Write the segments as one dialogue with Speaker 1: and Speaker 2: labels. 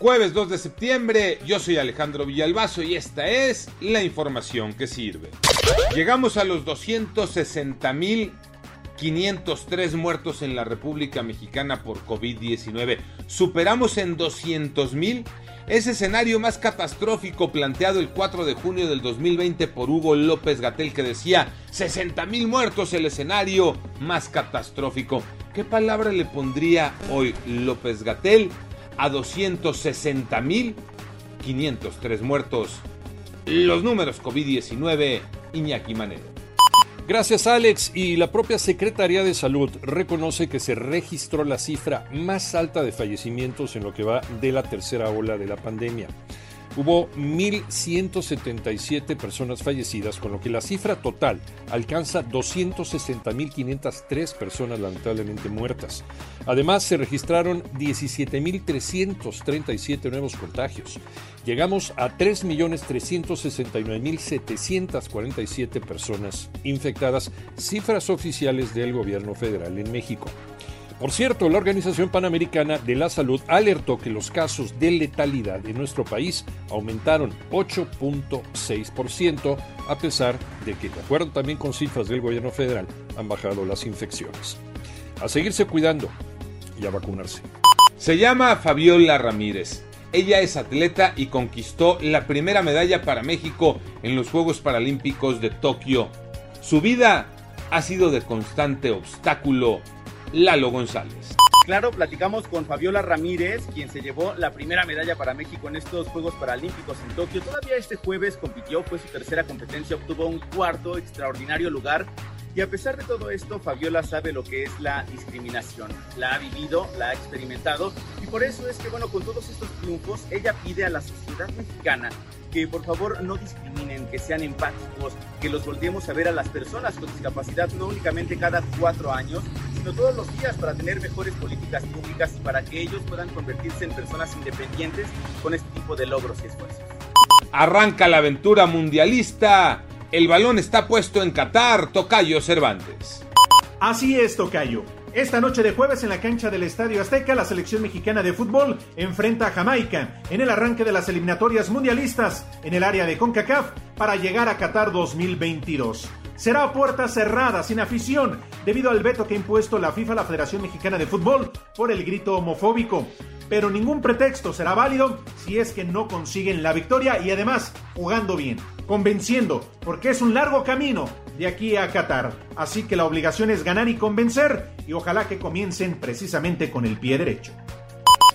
Speaker 1: Jueves 2 de septiembre, yo soy Alejandro Villalbazo y esta es la información que sirve. Llegamos a los 260.503 muertos en la República Mexicana por COVID-19. Superamos en 200.000 ese escenario más catastrófico planteado el 4 de junio del 2020 por Hugo López Gatel que decía 60 mil muertos el escenario más catastrófico. ¿Qué palabra le pondría hoy López Gatel a 260 mil 503 muertos? Los números COVID-19, Iñaki Manero.
Speaker 2: Gracias Alex y la propia Secretaría de Salud reconoce que se registró la cifra más alta de fallecimientos en lo que va de la tercera ola de la pandemia. Hubo 1.177 personas fallecidas, con lo que la cifra total alcanza 260.503 personas lamentablemente muertas. Además, se registraron 17.337 nuevos contagios. Llegamos a 3.369.747 personas infectadas, cifras oficiales del gobierno federal en México. Por cierto, la Organización Panamericana de la Salud alertó que los casos de letalidad en nuestro país aumentaron 8.6%, a pesar de que, de acuerdo también con cifras del gobierno federal, han bajado las infecciones. A seguirse cuidando y a vacunarse.
Speaker 1: Se llama Fabiola Ramírez. Ella es atleta y conquistó la primera medalla para México en los Juegos Paralímpicos de Tokio. Su vida ha sido de constante obstáculo Lalo González.
Speaker 3: Claro, platicamos con Fabiola Ramírez, quien se llevó la primera medalla para México en estos Juegos Paralímpicos en Tokio. Todavía este jueves compitió, fue su tercera competencia, obtuvo un cuarto extraordinario lugar. Y a pesar de todo esto, Fabiola sabe lo que es la discriminación. La ha vivido, la ha experimentado. Por eso es que, bueno, con todos estos triunfos, ella pide a la sociedad mexicana que por favor no discriminen, que sean empáticos, que los volteemos a ver a las personas con discapacidad no únicamente cada cuatro años, sino todos los días para tener mejores políticas públicas y para que ellos puedan convertirse en personas independientes con este tipo de logros y esfuerzos.
Speaker 1: Arranca la aventura mundialista. El balón está puesto en Qatar, Tocayo Cervantes.
Speaker 4: Así es, Tocayo. Esta noche de jueves en la cancha del Estadio Azteca, la selección mexicana de fútbol enfrenta a Jamaica en el arranque de las eliminatorias mundialistas en el área de CONCACAF para llegar a Qatar 2022. Será a puerta cerrada, sin afición, debido al veto que ha impuesto la FIFA, la Federación Mexicana de Fútbol, por el grito homofóbico. Pero ningún pretexto será válido si es que no consiguen la victoria y además jugando bien, convenciendo, porque es un largo camino de aquí a Qatar. Así que la obligación es ganar y convencer y ojalá que comiencen precisamente con el pie derecho.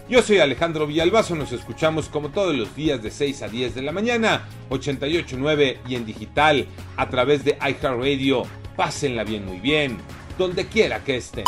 Speaker 1: Yo soy Alejandro Villalbazo, nos escuchamos como todos los días de 6 a 10 de la mañana, 88.9 y en digital a través de iHeartRadio. Pásenla bien, muy bien, donde quiera que estén.